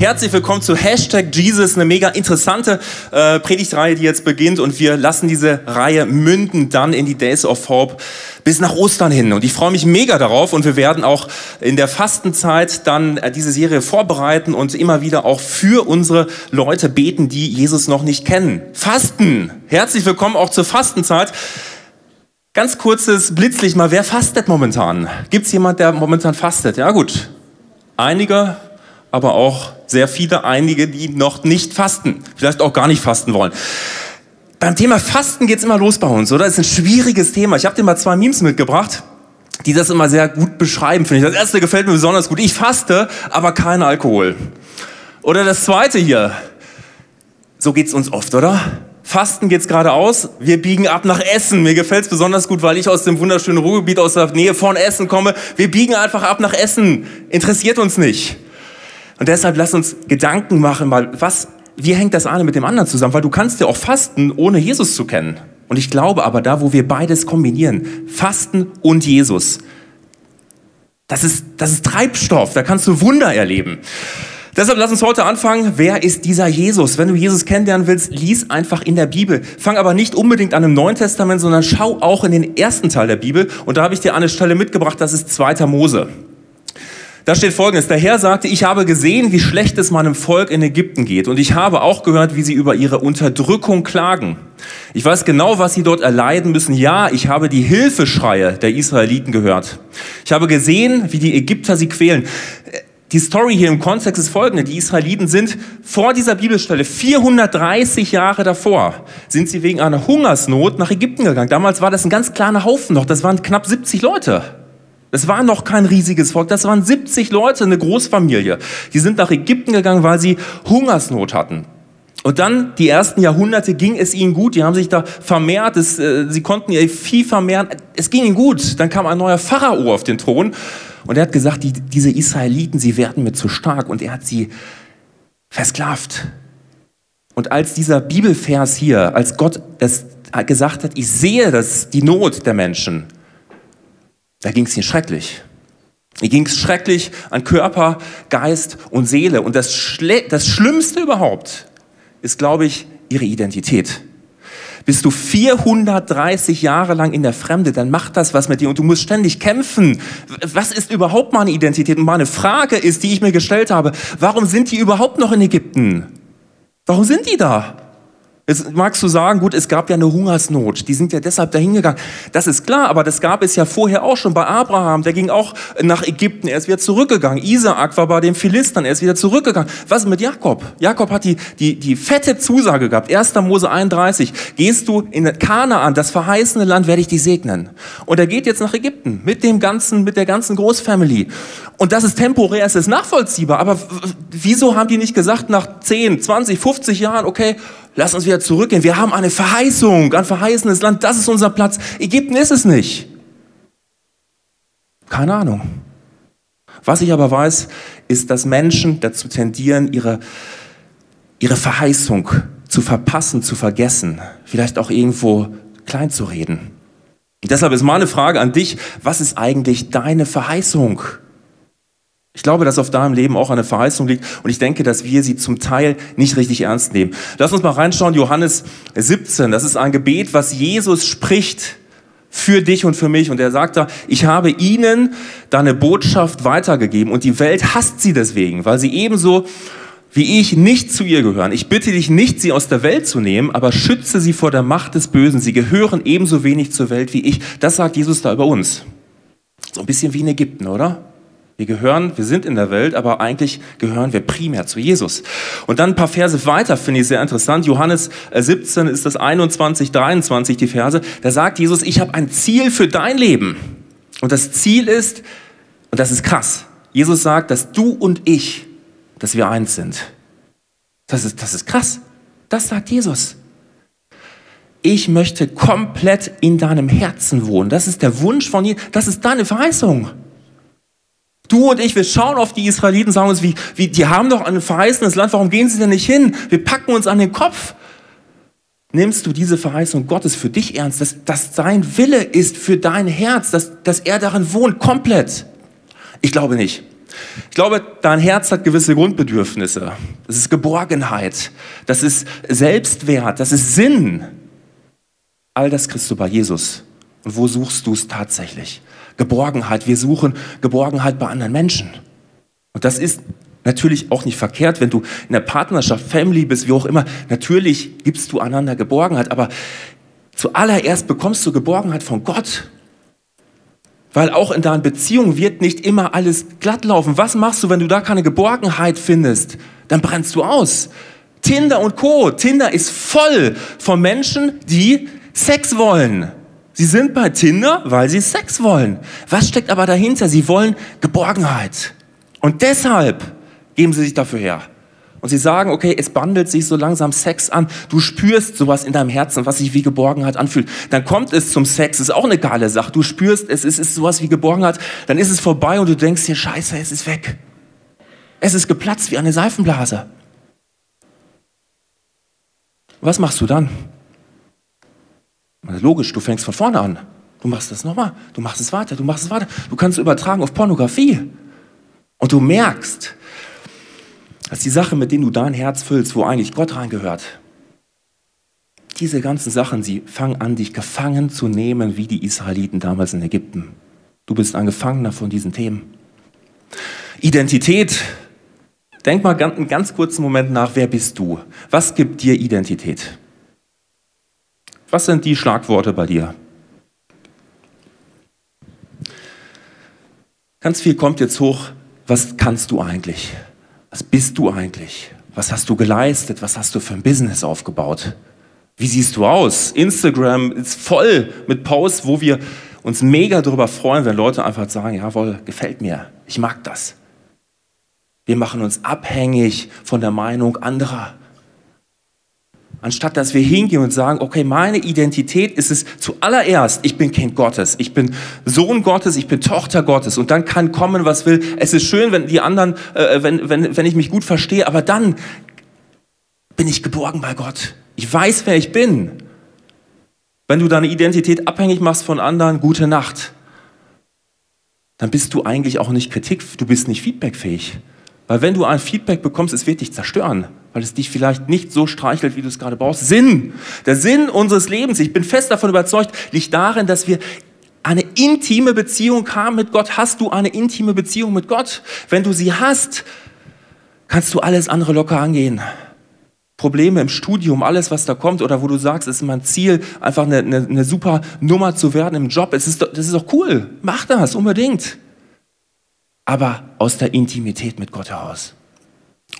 Herzlich willkommen zu Hashtag Jesus, eine mega interessante äh, Predigtreihe, die jetzt beginnt und wir lassen diese Reihe münden dann in die Days of Hope bis nach Ostern hin. Und ich freue mich mega darauf und wir werden auch in der Fastenzeit dann äh, diese Serie vorbereiten und immer wieder auch für unsere Leute beten, die Jesus noch nicht kennen. Fasten! Herzlich willkommen auch zur Fastenzeit. Ganz kurzes Blitzlicht mal, wer fastet momentan? Gibt es jemand, der momentan fastet? Ja gut, einige, aber auch sehr viele, einige, die noch nicht fasten, vielleicht auch gar nicht fasten wollen. Beim Thema Fasten geht's immer los bei uns, oder? Das ist ein schwieriges Thema. Ich habe dir mal zwei Memes mitgebracht, die das immer sehr gut beschreiben, finde ich. Das erste gefällt mir besonders gut. Ich faste, aber kein Alkohol. Oder das zweite hier. So geht's uns oft, oder? Fasten geht's geradeaus, wir biegen ab nach Essen. Mir gefällt's besonders gut, weil ich aus dem wunderschönen Ruhrgebiet aus der Nähe von Essen komme. Wir biegen einfach ab nach Essen. Interessiert uns nicht. Und deshalb lass uns Gedanken machen, mal, was, wie hängt das eine mit dem anderen zusammen? Weil du kannst ja auch fasten, ohne Jesus zu kennen. Und ich glaube aber, da, wo wir beides kombinieren, Fasten und Jesus, das ist, das ist Treibstoff, da kannst du Wunder erleben. Deshalb lass uns heute anfangen. Wer ist dieser Jesus? Wenn du Jesus kennenlernen willst, lies einfach in der Bibel. Fang aber nicht unbedingt an im Neuen Testament, sondern schau auch in den ersten Teil der Bibel. Und da habe ich dir eine Stelle mitgebracht, das ist 2. Mose. Da steht folgendes. Der Herr sagte, ich habe gesehen, wie schlecht es meinem Volk in Ägypten geht. Und ich habe auch gehört, wie sie über ihre Unterdrückung klagen. Ich weiß genau, was sie dort erleiden müssen. Ja, ich habe die Hilfeschreie der Israeliten gehört. Ich habe gesehen, wie die Ägypter sie quälen. Die Story hier im Kontext ist folgende. Die Israeliten sind vor dieser Bibelstelle 430 Jahre davor, sind sie wegen einer Hungersnot nach Ägypten gegangen. Damals war das ein ganz kleiner Haufen noch. Das waren knapp 70 Leute. Das war noch kein riesiges Volk, das waren 70 Leute, eine Großfamilie. Die sind nach Ägypten gegangen, weil sie Hungersnot hatten. Und dann, die ersten Jahrhunderte, ging es ihnen gut. Die haben sich da vermehrt. Es, äh, sie konnten ihr Vieh vermehren. Es ging ihnen gut. Dann kam ein neuer Pharao auf den Thron. Und er hat gesagt, die, diese Israeliten, sie werden mir zu stark. Und er hat sie versklavt. Und als dieser Bibelvers hier, als Gott es gesagt hat, ich sehe das, die Not der Menschen, da ging es ihnen schrecklich. Ihr ging es schrecklich an Körper, Geist und Seele. Und das, Schle das Schlimmste überhaupt ist, glaube ich, ihre Identität. Bist du 430 Jahre lang in der Fremde, dann macht das was mit dir und du musst ständig kämpfen. Was ist überhaupt meine Identität? Und meine Frage ist, die ich mir gestellt habe, warum sind die überhaupt noch in Ägypten? Warum sind die da? Jetzt magst du sagen, gut, es gab ja eine Hungersnot, die sind ja deshalb dahin gegangen. Das ist klar, aber das gab es ja vorher auch schon bei Abraham, der ging auch nach Ägypten, er ist wieder zurückgegangen. Isaak war bei den Philistern, er ist wieder zurückgegangen. Was mit Jakob? Jakob hat die, die, die fette Zusage gehabt, 1. Mose 31, gehst du in Kanaan, das verheißene Land, werde ich dich segnen. Und er geht jetzt nach Ägypten mit dem ganzen, mit der ganzen Großfamily. Und das ist temporär, es ist nachvollziehbar, aber wieso haben die nicht gesagt nach 10, 20, 50 Jahren, okay, Lass uns wieder zurückgehen. Wir haben eine Verheißung, ein verheißenes Land. Das ist unser Platz. Ägypten ist es nicht. Keine Ahnung. Was ich aber weiß, ist, dass Menschen dazu tendieren, ihre, ihre Verheißung zu verpassen, zu vergessen, vielleicht auch irgendwo klein zu reden. Und deshalb ist meine Frage an dich, was ist eigentlich deine Verheißung? Ich glaube, dass auf deinem Leben auch eine Verheißung liegt und ich denke, dass wir sie zum Teil nicht richtig ernst nehmen. Lass uns mal reinschauen, Johannes 17. Das ist ein Gebet, was Jesus spricht für dich und für mich. Und er sagt da, ich habe ihnen deine Botschaft weitergegeben und die Welt hasst sie deswegen, weil sie ebenso wie ich nicht zu ihr gehören. Ich bitte dich nicht, sie aus der Welt zu nehmen, aber schütze sie vor der Macht des Bösen. Sie gehören ebenso wenig zur Welt wie ich. Das sagt Jesus da über uns. So ein bisschen wie in Ägypten, oder? Wir gehören, wir sind in der Welt, aber eigentlich gehören wir primär zu Jesus. Und dann ein paar Verse weiter finde ich sehr interessant. Johannes 17 äh, ist das 21, 23 die Verse. Da sagt Jesus, ich habe ein Ziel für dein Leben. Und das Ziel ist, und das ist krass, Jesus sagt, dass du und ich, dass wir eins sind. Das ist, das ist krass. Das sagt Jesus. Ich möchte komplett in deinem Herzen wohnen. Das ist der Wunsch von Jesus. Das ist deine Verheißung. Du und ich, wir schauen auf die Israeliten, sagen uns, wie, wie, die haben doch ein verheißenes Land, warum gehen sie denn nicht hin? Wir packen uns an den Kopf. Nimmst du diese Verheißung Gottes für dich ernst, dass, dass sein Wille ist für dein Herz, dass, dass er darin wohnt, komplett? Ich glaube nicht. Ich glaube, dein Herz hat gewisse Grundbedürfnisse. Das ist Geborgenheit, das ist Selbstwert, das ist Sinn. All das kriegst du bei Jesus. Und wo suchst du es tatsächlich? Geborgenheit. Wir suchen Geborgenheit bei anderen Menschen. Und das ist natürlich auch nicht verkehrt, wenn du in der Partnerschaft, Family bist, wie auch immer. Natürlich gibst du einander Geborgenheit, aber zuallererst bekommst du Geborgenheit von Gott. Weil auch in deinen Beziehungen wird nicht immer alles glatt laufen. Was machst du, wenn du da keine Geborgenheit findest? Dann brennst du aus. Tinder und Co. Tinder ist voll von Menschen, die Sex wollen. Sie sind bei Tinder, weil sie Sex wollen. Was steckt aber dahinter? Sie wollen Geborgenheit. Und deshalb geben sie sich dafür her. Und sie sagen, okay, es bandelt sich so langsam Sex an. Du spürst sowas in deinem Herzen, was sich wie Geborgenheit anfühlt. Dann kommt es zum Sex, ist auch eine geile Sache. Du spürst, es ist, ist sowas wie Geborgenheit. Dann ist es vorbei und du denkst dir, scheiße, es ist weg. Es ist geplatzt wie eine Seifenblase. Was machst du dann? Logisch, du fängst von vorne an. Du machst das nochmal, du machst es weiter, du machst es weiter. Du kannst es übertragen auf Pornografie. Und du merkst, dass die Sache, mit denen du dein Herz füllst, wo eigentlich Gott reingehört, diese ganzen Sachen, sie fangen an, dich gefangen zu nehmen, wie die Israeliten damals in Ägypten. Du bist ein Gefangener von diesen Themen. Identität. Denk mal einen ganz kurzen Moment nach, wer bist du? Was gibt dir Identität? Was sind die Schlagworte bei dir? Ganz viel kommt jetzt hoch. Was kannst du eigentlich? Was bist du eigentlich? Was hast du geleistet? Was hast du für ein Business aufgebaut? Wie siehst du aus? Instagram ist voll mit Posts, wo wir uns mega darüber freuen, wenn Leute einfach sagen, jawohl, gefällt mir, ich mag das. Wir machen uns abhängig von der Meinung anderer. Anstatt dass wir hingehen und sagen, okay, meine Identität ist es zuallererst, ich bin Kind Gottes, ich bin Sohn Gottes, ich bin Tochter Gottes und dann kann kommen, was will. Es ist schön, wenn die anderen, äh, wenn, wenn, wenn ich mich gut verstehe, aber dann bin ich geborgen bei Gott. Ich weiß, wer ich bin. Wenn du deine Identität abhängig machst von anderen, gute Nacht. Dann bist du eigentlich auch nicht kritik, du bist nicht feedbackfähig. Weil wenn du ein Feedback bekommst, es wird dich zerstören weil es dich vielleicht nicht so streichelt, wie du es gerade brauchst. Sinn. Der Sinn unseres Lebens, ich bin fest davon überzeugt, liegt darin, dass wir eine intime Beziehung haben mit Gott. Hast du eine intime Beziehung mit Gott? Wenn du sie hast, kannst du alles andere locker angehen. Probleme im Studium, alles, was da kommt, oder wo du sagst, es ist mein Ziel, einfach eine, eine, eine super Nummer zu werden im Job. Es ist, das ist doch cool. Mach das unbedingt. Aber aus der Intimität mit Gott heraus.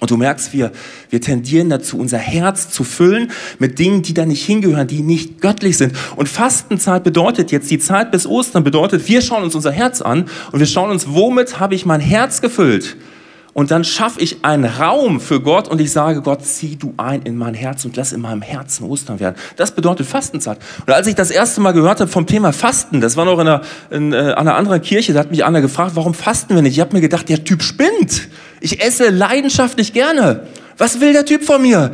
Und du merkst, wir, wir tendieren dazu, unser Herz zu füllen mit Dingen, die da nicht hingehören, die nicht göttlich sind. Und Fastenzeit bedeutet jetzt, die Zeit bis Ostern bedeutet, wir schauen uns unser Herz an und wir schauen uns, womit habe ich mein Herz gefüllt? Und dann schaffe ich einen Raum für Gott und ich sage, Gott, zieh du ein in mein Herz und lass in meinem Herzen Ostern werden. Das bedeutet Fastenzeit. Und als ich das erste Mal gehört habe vom Thema Fasten, das war noch in einer, in, äh, einer anderen Kirche, da hat mich einer gefragt, warum fasten wir nicht? Ich habe mir gedacht, der Typ spinnt. Ich esse leidenschaftlich gerne. Was will der Typ von mir?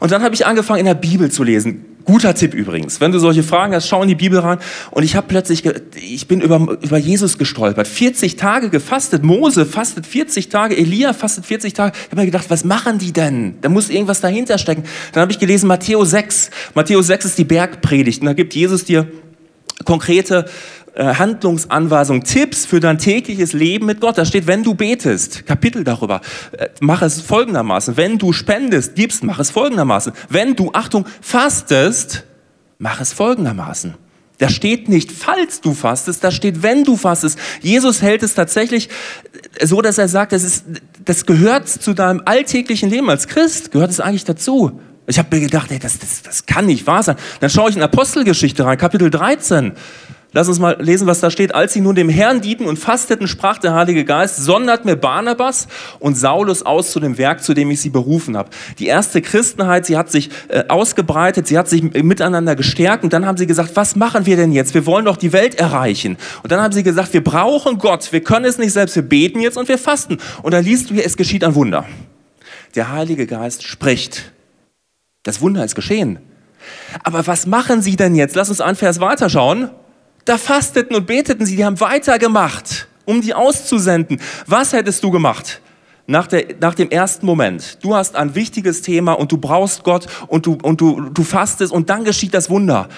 Und dann habe ich angefangen, in der Bibel zu lesen. Guter Tipp übrigens. Wenn du solche Fragen hast, schau in die Bibel rein. Und ich habe plötzlich, ich bin über, über Jesus gestolpert. 40 Tage gefastet. Mose fastet 40 Tage. Elia fastet 40 Tage. Ich habe mir gedacht, was machen die denn? Da muss irgendwas dahinter stecken. Dann habe ich gelesen Matthäus 6. Matthäus 6 ist die Bergpredigt. Und da gibt Jesus dir konkrete Handlungsanweisungen, Tipps für dein tägliches Leben mit Gott. Da steht, wenn du betest, Kapitel darüber, äh, mach es folgendermaßen. Wenn du spendest, gibst, mach es folgendermaßen. Wenn du, Achtung, fastest, mach es folgendermaßen. Da steht nicht, falls du fastest, da steht, wenn du fastest. Jesus hält es tatsächlich so, dass er sagt, das, ist, das gehört zu deinem alltäglichen Leben als Christ, gehört es eigentlich dazu. Ich habe mir gedacht, ey, das, das, das kann nicht wahr sein. Dann schaue ich in Apostelgeschichte rein, Kapitel 13. Lass uns mal lesen, was da steht. Als sie nun dem Herrn dienten und fasteten, sprach der Heilige Geist, sondert mir Barnabas und Saulus aus zu dem Werk, zu dem ich sie berufen habe. Die erste Christenheit, sie hat sich äh, ausgebreitet, sie hat sich miteinander gestärkt und dann haben sie gesagt, was machen wir denn jetzt? Wir wollen doch die Welt erreichen. Und dann haben sie gesagt, wir brauchen Gott, wir können es nicht selbst, wir beten jetzt und wir fasten. Und dann liest du hier, es geschieht ein Wunder. Der Heilige Geist spricht. Das Wunder ist geschehen. Aber was machen sie denn jetzt? Lass uns einen Vers weiterschauen. Da fasteten und beteten sie, die haben weitergemacht, um die auszusenden. Was hättest du gemacht? Nach, der, nach dem ersten Moment. Du hast ein wichtiges Thema und du brauchst Gott und du, und du, du fastest und dann geschieht das Wunder.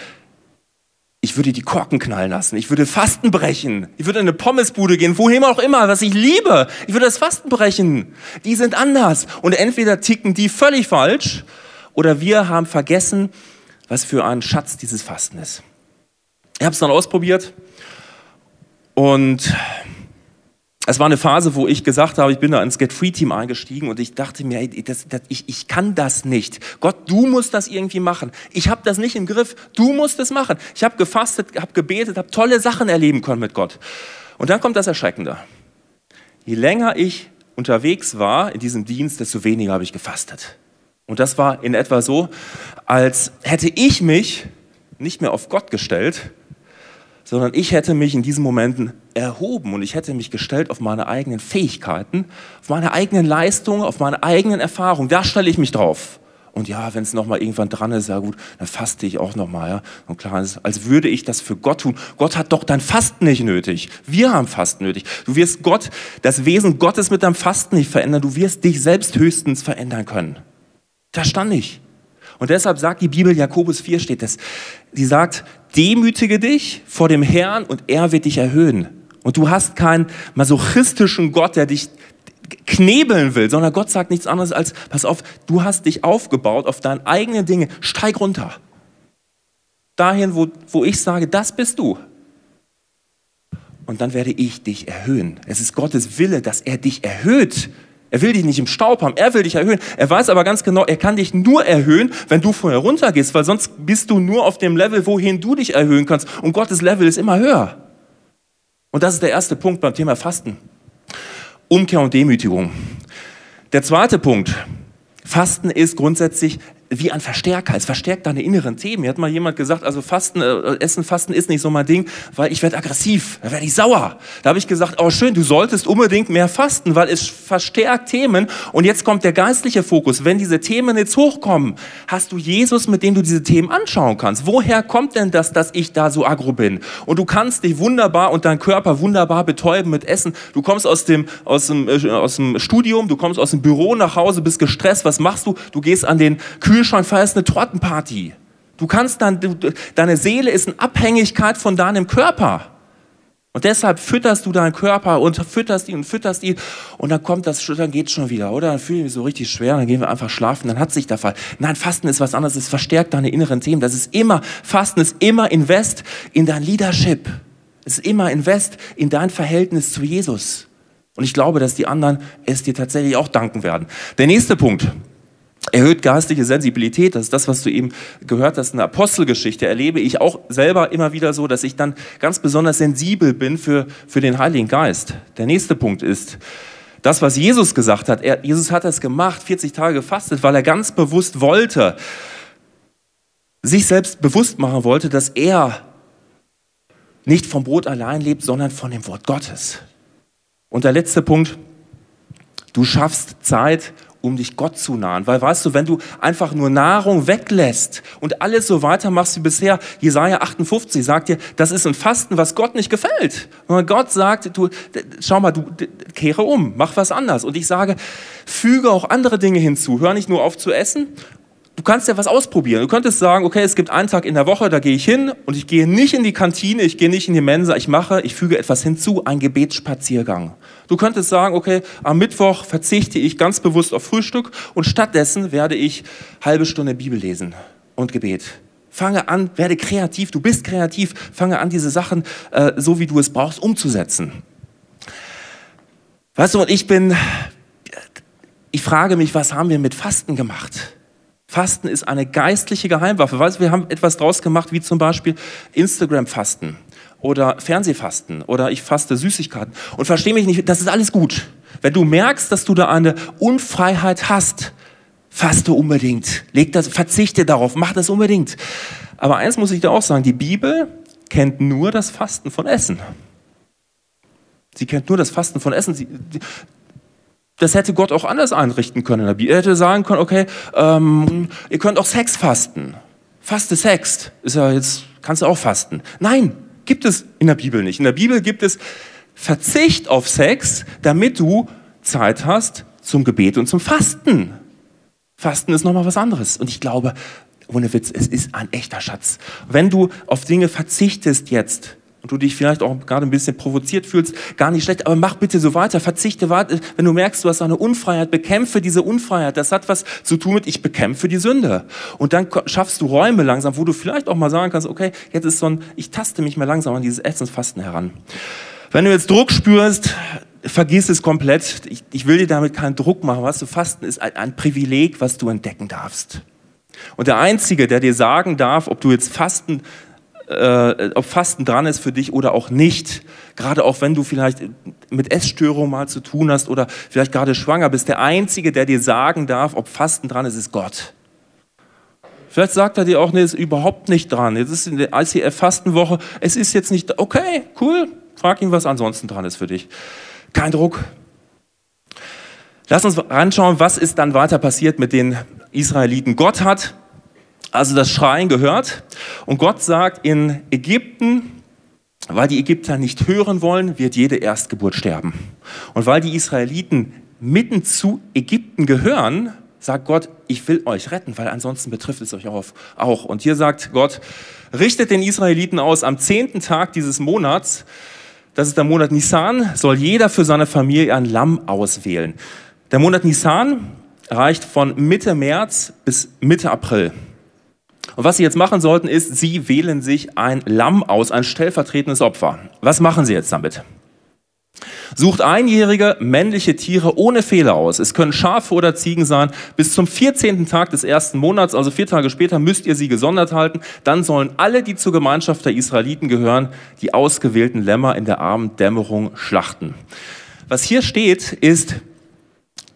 Ich würde die Korken knallen lassen. Ich würde Fasten brechen. Ich würde in eine Pommesbude gehen, wohin auch immer, was ich liebe. Ich würde das Fasten brechen. Die sind anders. Und entweder ticken die völlig falsch oder wir haben vergessen, was für ein Schatz dieses Fasten ist. Ich habe es dann ausprobiert und es war eine Phase, wo ich gesagt habe, ich bin da ins Get Free Team eingestiegen und ich dachte mir, ey, das, das, ich, ich kann das nicht. Gott, du musst das irgendwie machen. Ich habe das nicht im Griff. Du musst es machen. Ich habe gefastet, habe gebetet, habe tolle Sachen erleben können mit Gott. Und dann kommt das Erschreckende. Je länger ich unterwegs war in diesem Dienst, desto weniger habe ich gefastet. Und das war in etwa so, als hätte ich mich nicht mehr auf Gott gestellt, sondern ich hätte mich in diesen Momenten erhoben und ich hätte mich gestellt auf meine eigenen Fähigkeiten, auf meine eigenen Leistungen, auf meine eigenen Erfahrungen. Da stelle ich mich drauf. Und ja, wenn es nochmal irgendwann dran ist, ja gut, dann faste ich auch nochmal. Ja? Und klar, als würde ich das für Gott tun. Gott hat doch dein Fasten nicht nötig. Wir haben Fasten nötig. Du wirst Gott, das Wesen Gottes mit deinem Fasten nicht verändern. Du wirst dich selbst höchstens verändern können. Da stand ich. Und deshalb sagt die Bibel, Jakobus 4 steht das, die sagt, demütige dich vor dem Herrn und er wird dich erhöhen. Und du hast keinen masochistischen Gott, der dich knebeln will, sondern Gott sagt nichts anderes als, pass auf, du hast dich aufgebaut auf deine eigenen Dinge, steig runter. Dahin, wo, wo ich sage, das bist du. Und dann werde ich dich erhöhen. Es ist Gottes Wille, dass er dich erhöht. Er will dich nicht im Staub haben, er will dich erhöhen. Er weiß aber ganz genau, er kann dich nur erhöhen, wenn du vorher runtergehst, weil sonst bist du nur auf dem Level, wohin du dich erhöhen kannst. Und Gottes Level ist immer höher. Und das ist der erste Punkt beim Thema Fasten. Umkehr und Demütigung. Der zweite Punkt. Fasten ist grundsätzlich wie ein Verstärker. Es verstärkt deine inneren Themen. Mir hat mal jemand gesagt, also Fasten, äh, Essen, Fasten ist nicht so mein Ding, weil ich werde aggressiv, da werde ich sauer. Da habe ich gesagt, oh schön, du solltest unbedingt mehr fasten, weil es verstärkt Themen. Und jetzt kommt der geistliche Fokus. Wenn diese Themen jetzt hochkommen, hast du Jesus, mit dem du diese Themen anschauen kannst. Woher kommt denn das, dass ich da so aggro bin? Und du kannst dich wunderbar und deinen Körper wunderbar betäuben mit Essen. Du kommst aus dem, aus dem, äh, aus dem Studium, du kommst aus dem Büro nach Hause, bist gestresst. Was machst du? Du gehst an den Kühl Kühlschrank feierst eine Tortenparty. Du kannst dann, du, deine Seele ist in Abhängigkeit von deinem Körper. Und deshalb fütterst du deinen Körper und fütterst ihn und fütterst ihn und dann kommt das, dann geht's schon wieder, oder? Dann fühle ich mich so richtig schwer, dann gehen wir einfach schlafen, dann hat sich der Fall. Nein, Fasten ist was anderes, es verstärkt deine inneren Themen. Das ist immer, Fasten ist immer Invest in dein Leadership. Es ist immer Invest in dein Verhältnis zu Jesus. Und ich glaube, dass die anderen es dir tatsächlich auch danken werden. Der nächste Punkt, erhöht geistliche Sensibilität. Das ist das, was du eben gehört hast in der Apostelgeschichte. Erlebe ich auch selber immer wieder so, dass ich dann ganz besonders sensibel bin für, für den Heiligen Geist. Der nächste Punkt ist, das, was Jesus gesagt hat. Er, Jesus hat das gemacht, 40 Tage gefastet, weil er ganz bewusst wollte, sich selbst bewusst machen wollte, dass er nicht vom Brot allein lebt, sondern von dem Wort Gottes. Und der letzte Punkt, du schaffst Zeit, um dich Gott zu nahen. Weil weißt du, wenn du einfach nur Nahrung weglässt und alles so weitermachst wie bisher, Jesaja 58 sagt dir, das ist ein Fasten, was Gott nicht gefällt. Und Gott sagt, du, schau mal, du kehre um, mach was anders. Und ich sage, füge auch andere Dinge hinzu. Hör nicht nur auf zu essen, du kannst ja was ausprobieren. Du könntest sagen, okay, es gibt einen Tag in der Woche, da gehe ich hin und ich gehe nicht in die Kantine, ich gehe nicht in die Mensa, ich mache, ich füge etwas hinzu, einen Gebetsspaziergang. Du könntest sagen, okay, am Mittwoch verzichte ich ganz bewusst auf Frühstück und stattdessen werde ich halbe Stunde Bibel lesen und Gebet. Fange an, werde kreativ, du bist kreativ, fange an, diese Sachen, äh, so wie du es brauchst, umzusetzen. Weißt du, und ich bin, ich frage mich, was haben wir mit Fasten gemacht? Fasten ist eine geistliche Geheimwaffe. Weißt du, wir haben etwas draus gemacht, wie zum Beispiel Instagram-Fasten oder Fernsehfasten oder ich faste Süßigkeiten. Und verstehe mich nicht, das ist alles gut. Wenn du merkst, dass du da eine Unfreiheit hast, faste unbedingt. Leg das, verzichte darauf, mach das unbedingt. Aber eins muss ich dir auch sagen, die Bibel kennt nur das Fasten von Essen. Sie kennt nur das Fasten von Essen. Sie, das hätte Gott auch anders einrichten können. Er hätte sagen können, okay, ähm, ihr könnt auch Sex fasten. faste Sex. Ist ja jetzt, kannst du auch fasten. Nein, gibt es in der Bibel nicht. In der Bibel gibt es Verzicht auf Sex, damit du Zeit hast zum Gebet und zum Fasten. Fasten ist nochmal was anderes. Und ich glaube, ohne Witz, es ist ein echter Schatz. Wenn du auf Dinge verzichtest jetzt, und du dich vielleicht auch gerade ein bisschen provoziert fühlst, gar nicht schlecht, aber mach bitte so weiter, verzichte weiter. Wenn du merkst, du hast eine Unfreiheit, bekämpfe diese Unfreiheit. Das hat was zu tun mit, ich bekämpfe die Sünde. Und dann schaffst du Räume langsam, wo du vielleicht auch mal sagen kannst, okay, jetzt ist so ein, ich taste mich mal langsam an dieses Essensfasten heran. Wenn du jetzt Druck spürst, vergiss es komplett. Ich, ich will dir damit keinen Druck machen. Was du Fasten ist ein, ein Privileg, was du entdecken darfst. Und der Einzige, der dir sagen darf, ob du jetzt Fasten äh, ob Fasten dran ist für dich oder auch nicht. Gerade auch wenn du vielleicht mit Essstörungen mal zu tun hast oder vielleicht gerade schwanger bist. Der Einzige, der dir sagen darf, ob Fasten dran ist, ist Gott. Vielleicht sagt er dir auch, nee, ist überhaupt nicht dran. Jetzt ist in der ICF-Fastenwoche, es ist jetzt nicht, okay, cool, frag ihn, was ansonsten dran ist für dich. Kein Druck. Lass uns anschauen, was ist dann weiter passiert mit den Israeliten. Gott hat also das Schreien gehört. Und Gott sagt in Ägypten, weil die Ägypter nicht hören wollen, wird jede Erstgeburt sterben. Und weil die Israeliten mitten zu Ägypten gehören, sagt Gott, ich will euch retten, weil ansonsten betrifft es euch auch. Und hier sagt Gott, richtet den Israeliten aus, am zehnten Tag dieses Monats, das ist der Monat Nisan, soll jeder für seine Familie ein Lamm auswählen. Der Monat Nisan reicht von Mitte März bis Mitte April. Und was Sie jetzt machen sollten, ist, Sie wählen sich ein Lamm aus, ein stellvertretendes Opfer. Was machen Sie jetzt damit? Sucht einjährige männliche Tiere ohne Fehler aus. Es können Schafe oder Ziegen sein. Bis zum 14. Tag des ersten Monats, also vier Tage später, müsst ihr sie gesondert halten. Dann sollen alle, die zur Gemeinschaft der Israeliten gehören, die ausgewählten Lämmer in der Abenddämmerung schlachten. Was hier steht, ist,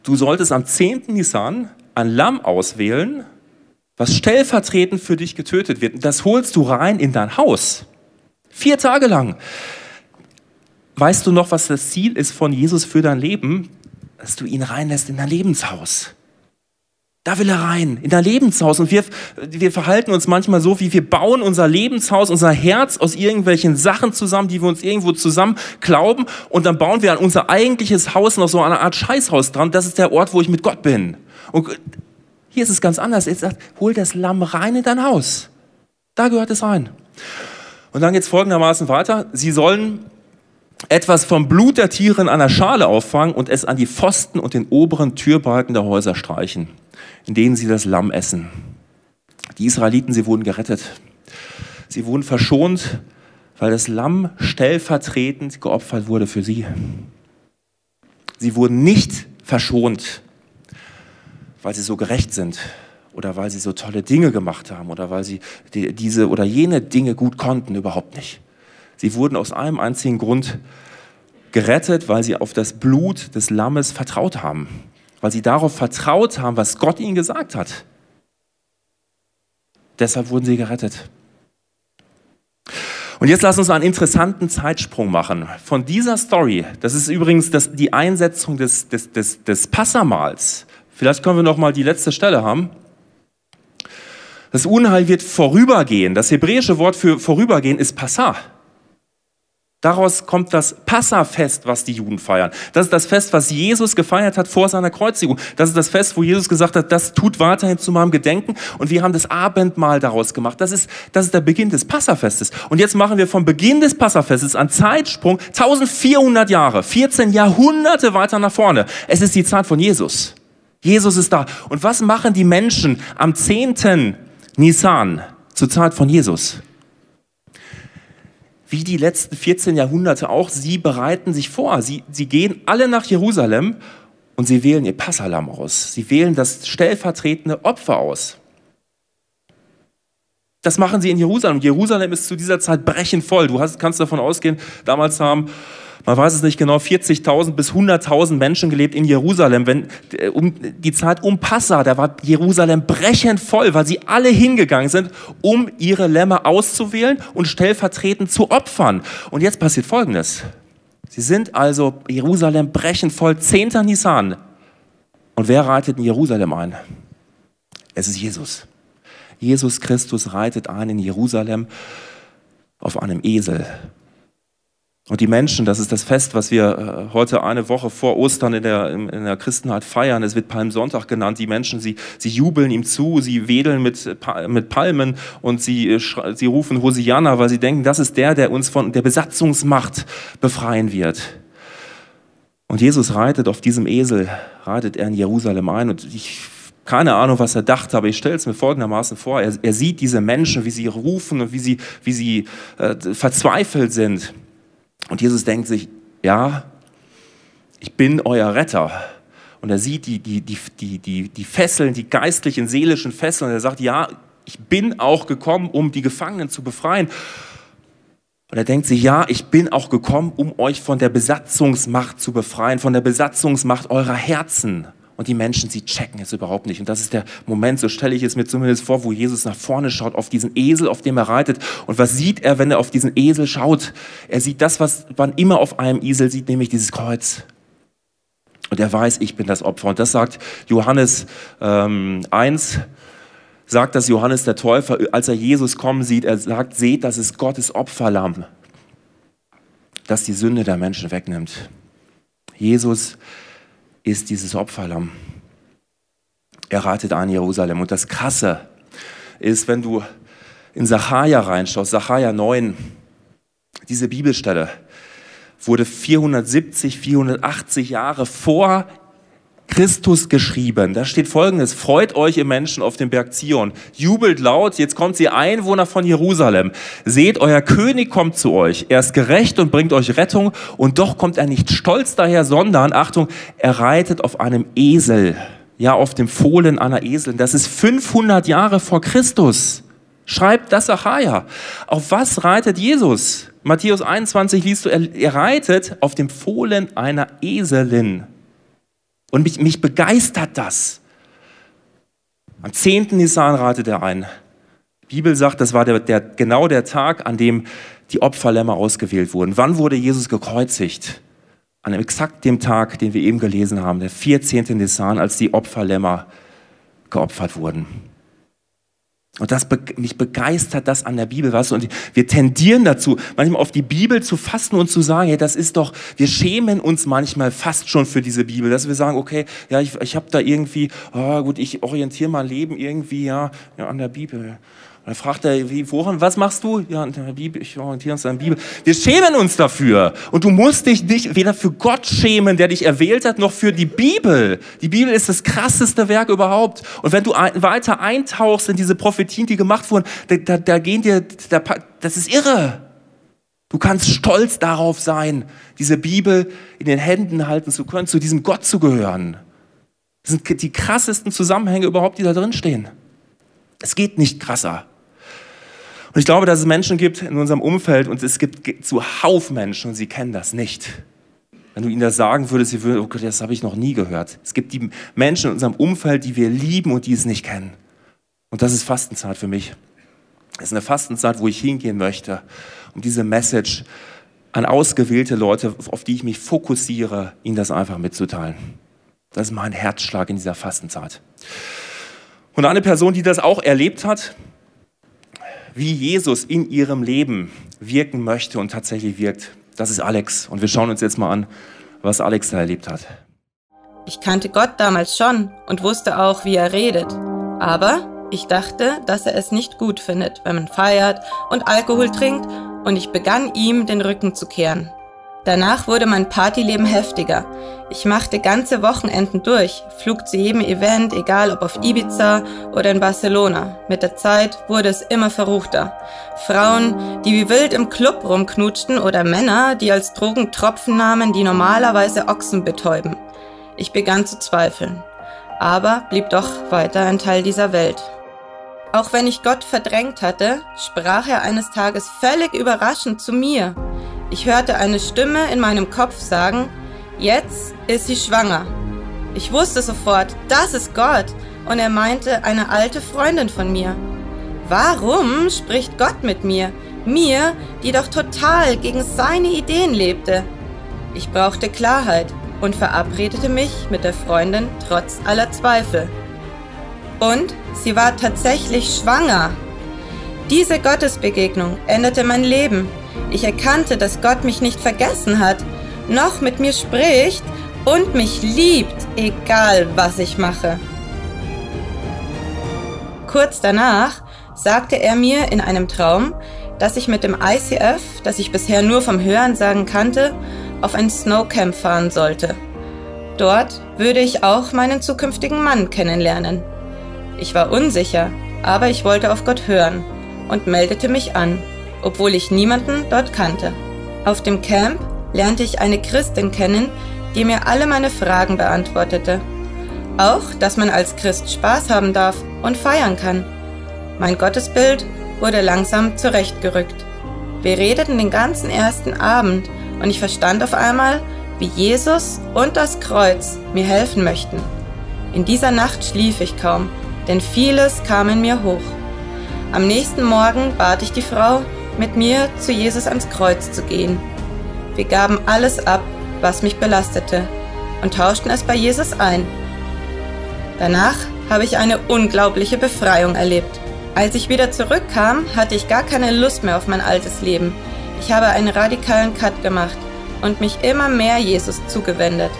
du solltest am 10. Nisan ein Lamm auswählen, was stellvertretend für dich getötet wird. Das holst du rein in dein Haus. Vier Tage lang. Weißt du noch, was das Ziel ist von Jesus für dein Leben? Dass du ihn reinlässt in dein Lebenshaus. Da will er rein, in dein Lebenshaus. Und wir, wir verhalten uns manchmal so, wie wir bauen unser Lebenshaus, unser Herz aus irgendwelchen Sachen zusammen, die wir uns irgendwo zusammen glauben. Und dann bauen wir an unser eigentliches Haus noch so eine Art Scheißhaus dran. Das ist der Ort, wo ich mit Gott bin. Und hier ist es ganz anders. Er sagt, hol das Lamm rein in dein Haus. Da gehört es rein. Und dann geht es folgendermaßen weiter. Sie sollen etwas vom Blut der Tiere in einer Schale auffangen und es an die Pfosten und den oberen Türbalken der Häuser streichen, in denen sie das Lamm essen. Die Israeliten, sie wurden gerettet. Sie wurden verschont, weil das Lamm stellvertretend geopfert wurde für sie. Sie wurden nicht verschont, weil sie so gerecht sind oder weil sie so tolle Dinge gemacht haben oder weil sie die, diese oder jene Dinge gut konnten, überhaupt nicht. Sie wurden aus einem einzigen Grund gerettet, weil sie auf das Blut des Lammes vertraut haben, weil sie darauf vertraut haben, was Gott ihnen gesagt hat. Deshalb wurden sie gerettet. Und jetzt lass uns einen interessanten Zeitsprung machen. Von dieser Story, das ist übrigens das, die Einsetzung des, des, des, des Passamals, Vielleicht können wir noch mal die letzte Stelle haben. Das Unheil wird vorübergehen. Das hebräische Wort für vorübergehen ist Passah. Daraus kommt das Passafest, was die Juden feiern. Das ist das Fest, was Jesus gefeiert hat vor seiner Kreuzigung. Das ist das Fest, wo Jesus gesagt hat, das tut weiterhin zu meinem Gedenken. Und wir haben das Abendmahl daraus gemacht. Das ist, das ist der Beginn des Passafestes. Und jetzt machen wir vom Beginn des Passafestes einen Zeitsprung 1400 Jahre, 14 Jahrhunderte weiter nach vorne. Es ist die Zeit von Jesus. Jesus ist da. Und was machen die Menschen am 10. Nisan zur Zeit von Jesus? Wie die letzten 14 Jahrhunderte auch, sie bereiten sich vor. Sie, sie gehen alle nach Jerusalem und sie wählen ihr Passalam aus. Sie wählen das stellvertretende Opfer aus. Das machen sie in Jerusalem. Jerusalem ist zu dieser Zeit brechend voll. Du hast, kannst davon ausgehen, damals haben man weiß es nicht genau, 40.000 bis 100.000 Menschen gelebt in Jerusalem. Wenn, äh, um die Zeit um Passa, da war Jerusalem brechend voll, weil sie alle hingegangen sind, um ihre Lämmer auszuwählen und stellvertretend zu opfern. Und jetzt passiert Folgendes. Sie sind also Jerusalem brechend voll, 10. Nisan. Und wer reitet in Jerusalem ein? Es ist Jesus. Jesus Christus reitet ein in Jerusalem auf einem Esel. Und die Menschen, das ist das Fest, was wir äh, heute eine Woche vor Ostern in der, in der Christenheit feiern. Es wird Palmsonntag genannt. Die Menschen, sie, sie jubeln ihm zu, sie wedeln mit, mit Palmen und sie, äh, sie rufen Hosianna, weil sie denken, das ist der, der uns von der Besatzungsmacht befreien wird. Und Jesus reitet auf diesem Esel, reitet er in Jerusalem ein. Und ich keine Ahnung, was er dachte, aber ich stelle es mir folgendermaßen vor. Er, er, sieht diese Menschen, wie sie rufen und wie sie, wie sie äh, verzweifelt sind. Und Jesus denkt sich, ja, ich bin euer Retter. Und er sieht die, die, die, die, die, die Fesseln, die geistlichen, seelischen Fesseln. Und er sagt, ja, ich bin auch gekommen, um die Gefangenen zu befreien. Und er denkt sich, ja, ich bin auch gekommen, um euch von der Besatzungsmacht zu befreien, von der Besatzungsmacht eurer Herzen. Und die Menschen, sie checken es überhaupt nicht. Und das ist der Moment, so stelle ich es mir zumindest vor, wo Jesus nach vorne schaut, auf diesen Esel, auf dem er reitet. Und was sieht er, wenn er auf diesen Esel schaut? Er sieht das, was man immer auf einem Esel sieht, nämlich dieses Kreuz. Und er weiß, ich bin das Opfer. Und das sagt Johannes ähm, 1, sagt das Johannes der Täufer, als er Jesus kommen sieht, er sagt, seht, das ist Gottes Opferlamm, das die Sünde der Menschen wegnimmt. Jesus ist dieses Opferlamm. Er reitet an Jerusalem. Und das Krasse ist, wenn du in Sacharja reinschaust, Sacharja 9, diese Bibelstelle wurde 470, 480 Jahre vor Christus geschrieben. Da steht folgendes, freut euch ihr Menschen auf dem Berg Zion, jubelt laut, jetzt kommt sie Einwohner von Jerusalem. Seht, euer König kommt zu euch, er ist gerecht und bringt euch Rettung und doch kommt er nicht stolz daher, sondern, Achtung, er reitet auf einem Esel, ja, auf dem Fohlen einer Eseln. Das ist 500 Jahre vor Christus. Schreibt das Achaia. Auf was reitet Jesus? Matthäus 21 liest du, er, er reitet auf dem Fohlen einer Eselin. Und mich, mich begeistert das. Am 10. Nisan ratet er ein. Die Bibel sagt, das war der, der, genau der Tag, an dem die Opferlämmer ausgewählt wurden. Wann wurde Jesus gekreuzigt? An exakt dem Tag, den wir eben gelesen haben, der 14. Nisan, als die Opferlämmer geopfert wurden. Und das, mich begeistert das an der Bibel, was Und wir tendieren dazu, manchmal auf die Bibel zu fassen und zu sagen, hey, das ist doch, wir schämen uns manchmal fast schon für diese Bibel, dass wir sagen, okay, ja, ich, ich habe da irgendwie, oh, gut, ich orientiere mein Leben irgendwie ja, ja an der Bibel. Dann fragt er, wie, woran, was machst du? Ja, in der Bibel, ich orientiere uns an der Bibel. Wir schämen uns dafür. Und du musst dich nicht weder für Gott schämen, der dich erwählt hat, noch für die Bibel. Die Bibel ist das krasseste Werk überhaupt. Und wenn du ein, weiter eintauchst in diese Prophetien, die gemacht wurden, da, da, da gehen dir, da, das ist irre. Du kannst stolz darauf sein, diese Bibel in den Händen halten zu können, zu diesem Gott zu gehören. Das sind die krassesten Zusammenhänge überhaupt, die da drin stehen. Es geht nicht krasser. Und ich glaube, dass es Menschen gibt in unserem Umfeld und es gibt zuhauf Menschen und sie kennen das nicht. Wenn du ihnen das sagen würdest, sie würden, oh Gott, das habe ich noch nie gehört. Es gibt die Menschen in unserem Umfeld, die wir lieben und die es nicht kennen. Und das ist Fastenzeit für mich. Es ist eine Fastenzeit, wo ich hingehen möchte, um diese Message an ausgewählte Leute, auf die ich mich fokussiere, ihnen das einfach mitzuteilen. Das ist mein Herzschlag in dieser Fastenzeit. Und eine Person, die das auch erlebt hat, wie Jesus in ihrem Leben wirken möchte und tatsächlich wirkt. Das ist Alex. Und wir schauen uns jetzt mal an, was Alex da erlebt hat. Ich kannte Gott damals schon und wusste auch, wie er redet. Aber ich dachte, dass er es nicht gut findet, wenn man feiert und Alkohol trinkt, und ich begann ihm den Rücken zu kehren. Danach wurde mein Partyleben heftiger. Ich machte ganze Wochenenden durch, flog zu jedem Event, egal ob auf Ibiza oder in Barcelona. Mit der Zeit wurde es immer verruchter. Frauen, die wie wild im Club rumknutschten oder Männer, die als Drogen Tropfen nahmen, die normalerweise Ochsen betäuben. Ich begann zu zweifeln, aber blieb doch weiter ein Teil dieser Welt. Auch wenn ich Gott verdrängt hatte, sprach er eines Tages völlig überraschend zu mir. Ich hörte eine Stimme in meinem Kopf sagen, jetzt ist sie schwanger. Ich wusste sofort, das ist Gott und er meinte eine alte Freundin von mir. Warum spricht Gott mit mir? Mir, die doch total gegen seine Ideen lebte. Ich brauchte Klarheit und verabredete mich mit der Freundin trotz aller Zweifel. Und sie war tatsächlich schwanger. Diese Gottesbegegnung änderte mein Leben. Ich erkannte, dass Gott mich nicht vergessen hat, noch mit mir spricht und mich liebt, egal was ich mache. Kurz danach sagte er mir in einem Traum, dass ich mit dem ICF, das ich bisher nur vom Hörensagen kannte, auf ein Snowcamp fahren sollte. Dort würde ich auch meinen zukünftigen Mann kennenlernen. Ich war unsicher, aber ich wollte auf Gott hören und meldete mich an, obwohl ich niemanden dort kannte. Auf dem Camp lernte ich eine Christin kennen, die mir alle meine Fragen beantwortete. Auch, dass man als Christ Spaß haben darf und feiern kann. Mein Gottesbild wurde langsam zurechtgerückt. Wir redeten den ganzen ersten Abend und ich verstand auf einmal, wie Jesus und das Kreuz mir helfen möchten. In dieser Nacht schlief ich kaum, denn vieles kam in mir hoch. Am nächsten Morgen bat ich die Frau, mit mir zu Jesus ans Kreuz zu gehen. Wir gaben alles ab, was mich belastete, und tauschten es bei Jesus ein. Danach habe ich eine unglaubliche Befreiung erlebt. Als ich wieder zurückkam, hatte ich gar keine Lust mehr auf mein altes Leben. Ich habe einen radikalen Cut gemacht und mich immer mehr Jesus zugewendet.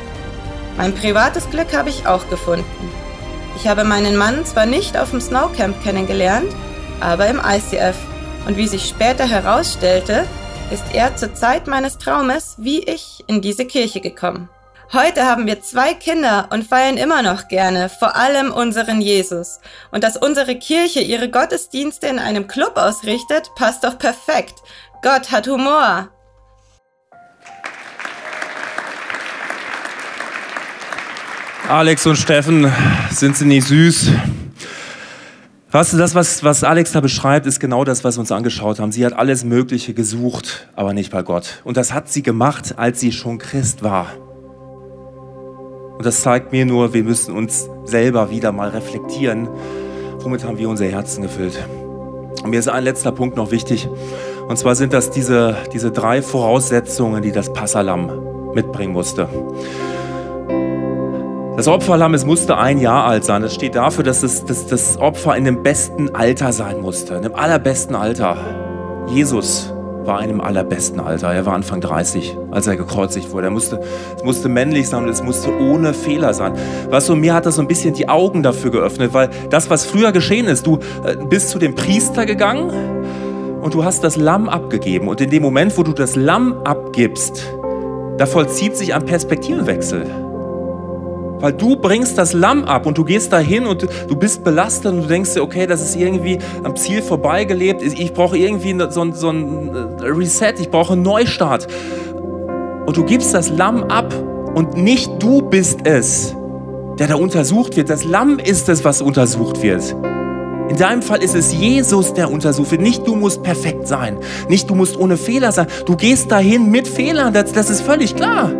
Mein privates Glück habe ich auch gefunden. Ich habe meinen Mann zwar nicht auf dem Snowcamp kennengelernt, aber im ICF. Und wie sich später herausstellte, ist er zur Zeit meines Traumes wie ich in diese Kirche gekommen. Heute haben wir zwei Kinder und feiern immer noch gerne, vor allem unseren Jesus. Und dass unsere Kirche ihre Gottesdienste in einem Club ausrichtet, passt doch perfekt. Gott hat Humor. Alex und Steffen, sind sie nicht süß? Weißt du, das, was, was Alex da beschreibt, ist genau das, was wir uns angeschaut haben. Sie hat alles Mögliche gesucht, aber nicht bei Gott. Und das hat sie gemacht, als sie schon Christ war. Und das zeigt mir nur, wir müssen uns selber wieder mal reflektieren, womit haben wir unser Herzen gefüllt. Und mir ist ein letzter Punkt noch wichtig. Und zwar sind das diese, diese drei Voraussetzungen, die das Passalam mitbringen musste. Das Opferlamm, es musste ein Jahr alt sein. Das steht dafür, dass es, dass das Opfer in dem besten Alter sein musste, in dem allerbesten Alter. Jesus war in dem allerbesten Alter. Er war Anfang 30, als er gekreuzigt wurde. Er musste, es musste männlich sein und es musste ohne Fehler sein. Weißt du, mir hat das so ein bisschen die Augen dafür geöffnet, weil das, was früher geschehen ist, du äh, bist zu dem Priester gegangen und du hast das Lamm abgegeben. Und in dem Moment, wo du das Lamm abgibst, da vollzieht sich ein Perspektivenwechsel. Weil du bringst das Lamm ab und du gehst dahin und du bist belastet und du denkst dir, okay, das ist irgendwie am Ziel vorbeigelebt. Ich brauche irgendwie so, so ein äh, Reset, ich brauche einen Neustart. Und du gibst das Lamm ab und nicht du bist es, der da untersucht wird. Das Lamm ist es, was untersucht wird. In deinem Fall ist es Jesus, der untersucht wird. Nicht du musst perfekt sein. Nicht du musst ohne Fehler sein. Du gehst dahin mit Fehlern. Das, das ist völlig klar.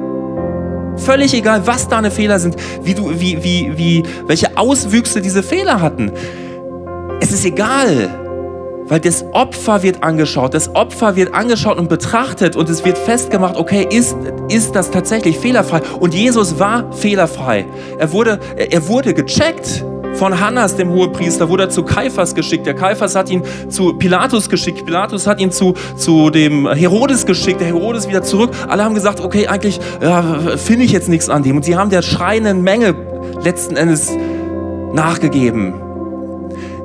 Völlig egal, was deine Fehler sind, wie du, wie, wie, wie, welche Auswüchse diese Fehler hatten. Es ist egal, weil das Opfer wird angeschaut, das Opfer wird angeschaut und betrachtet und es wird festgemacht, okay, ist, ist das tatsächlich fehlerfrei? Und Jesus war fehlerfrei. Er wurde, er wurde gecheckt von Hannas, dem Hohepriester, wurde er zu Kaiphas geschickt. Der Kaiphas hat ihn zu Pilatus geschickt. Pilatus hat ihn zu, zu dem Herodes geschickt. Der Herodes wieder zurück. Alle haben gesagt, okay, eigentlich ja, finde ich jetzt nichts an dem. Und sie haben der schreienden Menge letzten Endes nachgegeben.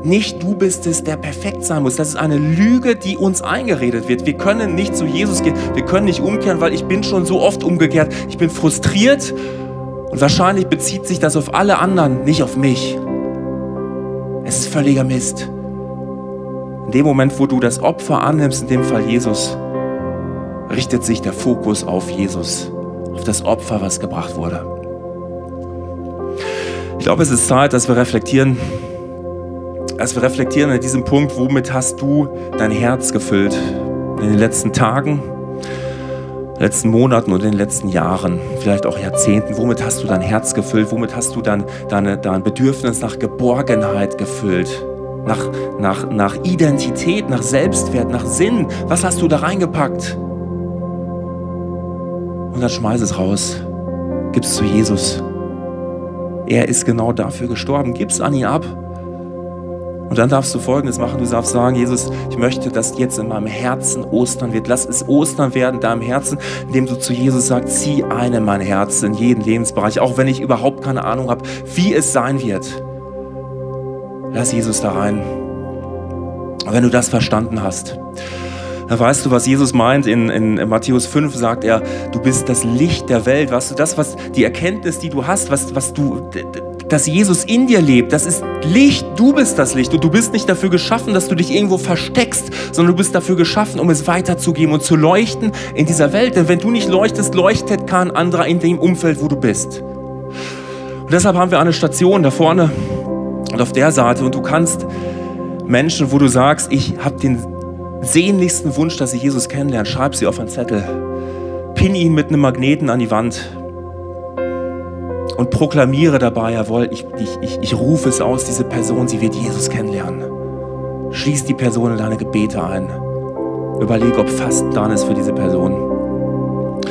Nicht du bist es, der perfekt sein muss. Das ist eine Lüge, die uns eingeredet wird. Wir können nicht zu Jesus gehen. Wir können nicht umkehren, weil ich bin schon so oft umgekehrt. Ich bin frustriert und wahrscheinlich bezieht sich das auf alle anderen, nicht auf mich. Es ist völliger Mist. In dem Moment, wo du das Opfer annimmst, in dem Fall Jesus, richtet sich der Fokus auf Jesus, auf das Opfer, was gebracht wurde. Ich glaube, es ist Zeit, dass wir reflektieren, dass wir reflektieren an diesem Punkt, womit hast du dein Herz gefüllt in den letzten Tagen, letzten Monaten und in den letzten Jahren, vielleicht auch Jahrzehnten, womit hast du dein Herz gefüllt? Womit hast du dann deine, dein Bedürfnis nach Geborgenheit gefüllt? Nach, nach, nach Identität, nach Selbstwert, nach Sinn? Was hast du da reingepackt? Und dann schmeiß es raus. Gib es zu Jesus. Er ist genau dafür gestorben. Gib es an ihn ab. Und dann darfst du Folgendes machen. Du darfst sagen, Jesus, ich möchte, dass jetzt in meinem Herzen Ostern wird. Lass es Ostern werden in deinem Herzen, indem du zu Jesus sagst, zieh ein in mein Herz, in jeden Lebensbereich, auch wenn ich überhaupt keine Ahnung habe, wie es sein wird. Lass Jesus da rein. Und wenn du das verstanden hast, dann weißt du, was Jesus meint. In, in, Matthäus 5 sagt er, du bist das Licht der Welt. Weißt du, das, was die Erkenntnis, die du hast, was, was du, dass Jesus in dir lebt, das ist Licht. Du bist das Licht. Und du bist nicht dafür geschaffen, dass du dich irgendwo versteckst, sondern du bist dafür geschaffen, um es weiterzugeben und zu leuchten in dieser Welt. Denn wenn du nicht leuchtest, leuchtet kein anderer in dem Umfeld, wo du bist. Und deshalb haben wir eine Station da vorne und auf der Seite. Und du kannst Menschen, wo du sagst, ich habe den sehnlichsten Wunsch, dass sie Jesus kennenlernen, schreib sie auf einen Zettel. Pin ihn mit einem Magneten an die Wand und proklamiere dabei, jawohl, ich, ich, ich, ich rufe es aus, diese Person, sie wird Jesus kennenlernen. Schließ die Person in deine Gebete ein. Überleg, ob Fasten dran ist für diese Person.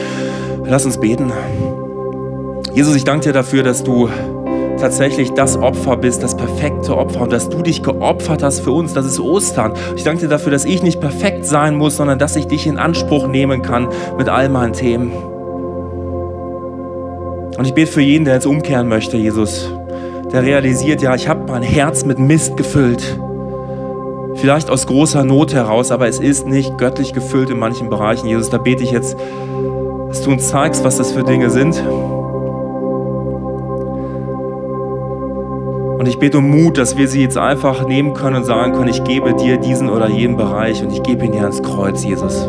Lass uns beten. Jesus, ich danke dir dafür, dass du tatsächlich das Opfer bist, das perfekte Opfer und dass du dich geopfert hast für uns. Das ist Ostern. Ich danke dir dafür, dass ich nicht perfekt sein muss, sondern dass ich dich in Anspruch nehmen kann mit all meinen Themen. Und ich bete für jeden, der jetzt umkehren möchte, Jesus, der realisiert, ja, ich habe mein Herz mit Mist gefüllt. Vielleicht aus großer Not heraus, aber es ist nicht göttlich gefüllt in manchen Bereichen. Jesus, da bete ich jetzt, dass du uns zeigst, was das für Dinge sind. Und ich bete um Mut, dass wir sie jetzt einfach nehmen können und sagen können, ich gebe dir diesen oder jenen Bereich und ich gebe ihn dir ans Kreuz, Jesus.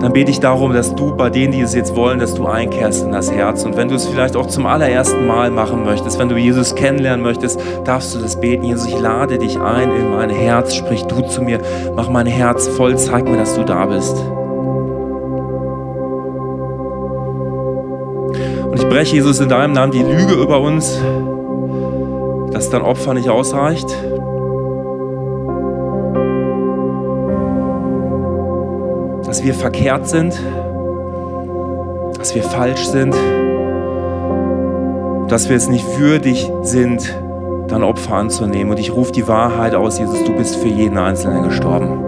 Dann bete ich darum, dass du bei denen, die es jetzt wollen, dass du einkehrst in das Herz. Und wenn du es vielleicht auch zum allerersten Mal machen möchtest, wenn du Jesus kennenlernen möchtest, darfst du das beten. Jesus, ich lade dich ein in mein Herz. Sprich du zu mir. Mach mein Herz voll. Zeig mir, dass du da bist. Und ich breche, Jesus, in deinem Namen die Lüge über uns, dass dein Opfer nicht ausreicht. Dass wir verkehrt sind, dass wir falsch sind, dass wir es nicht würdig sind, dein Opfer anzunehmen. Und ich rufe die Wahrheit aus, Jesus, du bist für jeden Einzelnen gestorben.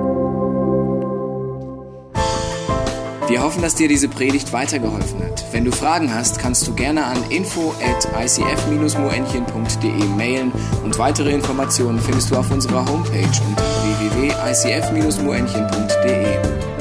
Wir hoffen, dass dir diese Predigt weitergeholfen hat. Wenn du Fragen hast, kannst du gerne an info at icf-moenchen.de mailen und weitere Informationen findest du auf unserer Homepage unter www.icf-moenchen.de.